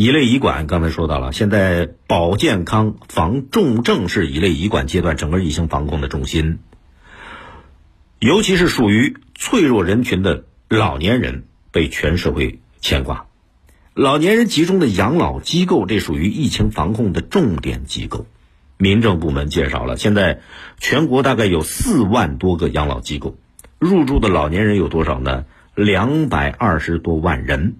乙类乙管刚才说到了，现在保健康、防重症是乙类乙管阶段整个疫情防控的重心，尤其是属于脆弱人群的老年人被全社会牵挂。老年人集中的养老机构，这属于疫情防控的重点机构。民政部门介绍了，现在全国大概有四万多个养老机构，入住的老年人有多少呢？两百二十多万人。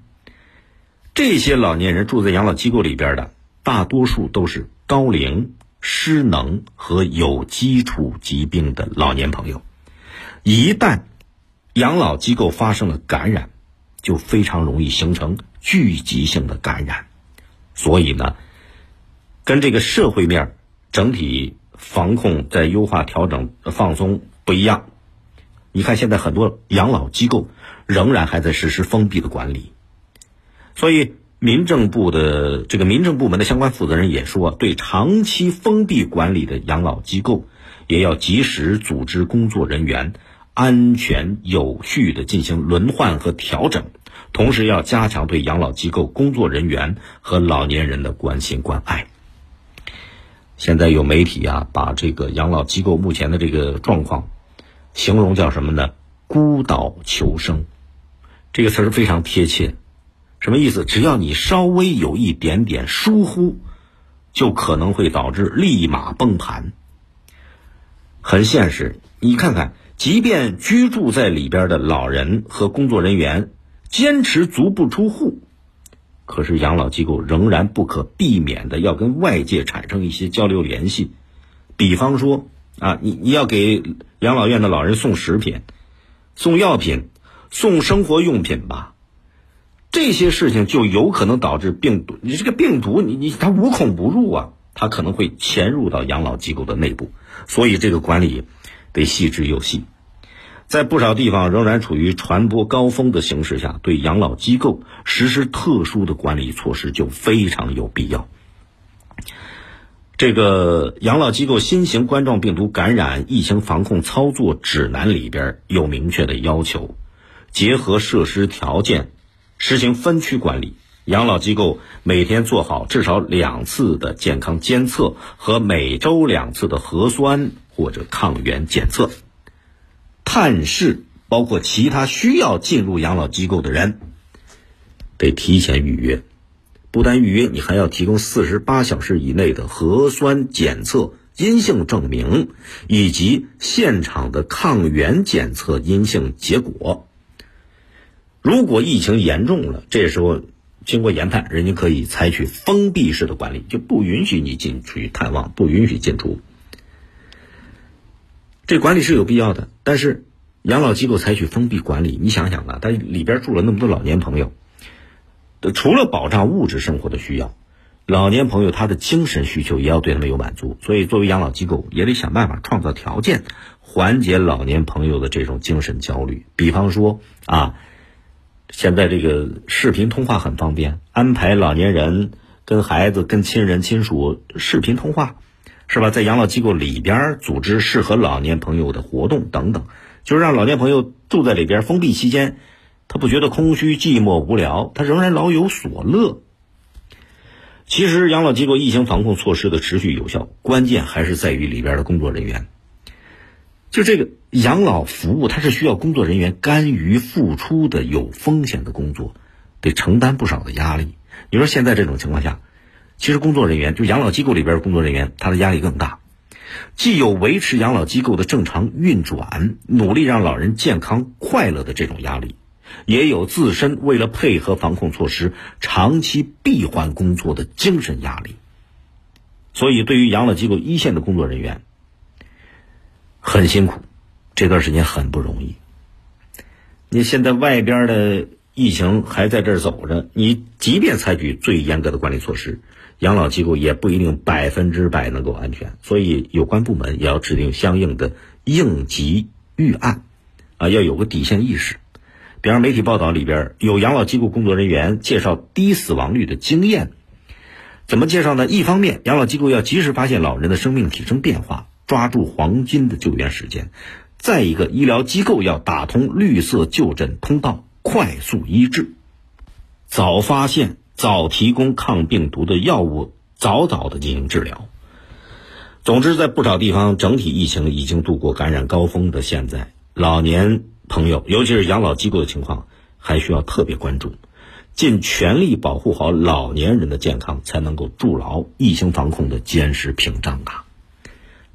这些老年人住在养老机构里边的，大多数都是高龄、失能和有基础疾病的老年朋友。一旦养老机构发生了感染，就非常容易形成聚集性的感染。所以呢，跟这个社会面整体防控在优化、调整、放松不一样。你看，现在很多养老机构仍然还在实施封闭的管理。所以，民政部的这个民政部门的相关负责人也说，对长期封闭管理的养老机构，也要及时组织工作人员安全有序的进行轮换和调整，同时要加强对养老机构工作人员和老年人的关心关爱。现在有媒体啊，把这个养老机构目前的这个状况，形容叫什么呢？孤岛求生，这个词儿非常贴切。什么意思？只要你稍微有一点点疏忽，就可能会导致立马崩盘。很现实，你看看，即便居住在里边的老人和工作人员坚持足不出户，可是养老机构仍然不可避免的要跟外界产生一些交流联系。比方说啊，你你要给养老院的老人送食品、送药品、送生活用品吧。这些事情就有可能导致病毒，你这个病毒，你你它无孔不入啊，它可能会潜入到养老机构的内部，所以这个管理得细致又细。在不少地方仍然处于传播高峰的形势下，对养老机构实施特殊的管理措施就非常有必要。这个养老机构新型冠状病毒感染疫情防控操作指南里边有明确的要求，结合设施条件。实行分区管理，养老机构每天做好至少两次的健康监测和每周两次的核酸或者抗原检测。探视包括其他需要进入养老机构的人，得提前预约。不但预约，你还要提供四十八小时以内的核酸检测阴性证明，以及现场的抗原检测阴性结果。如果疫情严重了，这时候经过研判，人家可以采取封闭式的管理，就不允许你进去探望，不允许进出。这管理是有必要的，但是养老机构采取封闭管理，你想想啊，它里边住了那么多老年朋友，除了保障物质生活的需要，老年朋友他的精神需求也要对他们有满足，所以作为养老机构也得想办法创造条件，缓解老年朋友的这种精神焦虑。比方说啊。现在这个视频通话很方便，安排老年人跟孩子、跟亲人、亲属视频通话，是吧？在养老机构里边组织适合老年朋友的活动等等，就是让老年朋友住在里边封闭期间，他不觉得空虚、寂寞、无聊，他仍然老有所乐。其实养老机构疫情防控措施的持续有效，关键还是在于里边的工作人员。就这个养老服务，它是需要工作人员甘于付出的，有风险的工作，得承担不少的压力。你说现在这种情况下，其实工作人员就养老机构里边的工作人员，他的压力更大，既有维持养老机构的正常运转，努力让老人健康快乐的这种压力，也有自身为了配合防控措施长期闭环工作的精神压力。所以，对于养老机构一线的工作人员。很辛苦，这段时间很不容易。你现在外边的疫情还在这儿走着，你即便采取最严格的管理措施，养老机构也不一定百分之百能够安全。所以有关部门也要制定相应的应急预案，啊，要有个底线意识。比方媒体报道里边有养老机构工作人员介绍低死亡率的经验，怎么介绍呢？一方面，养老机构要及时发现老人的生命体征变化。抓住黄金的救援时间，再一个，医疗机构要打通绿色就诊通道，快速医治，早发现、早提供抗病毒的药物，早早的进行治疗。总之，在不少地方，整体疫情已经度过感染高峰的现在，老年朋友，尤其是养老机构的情况，还需要特别关注，尽全力保护好老年人的健康，才能够筑牢疫情防控的坚实屏障啊！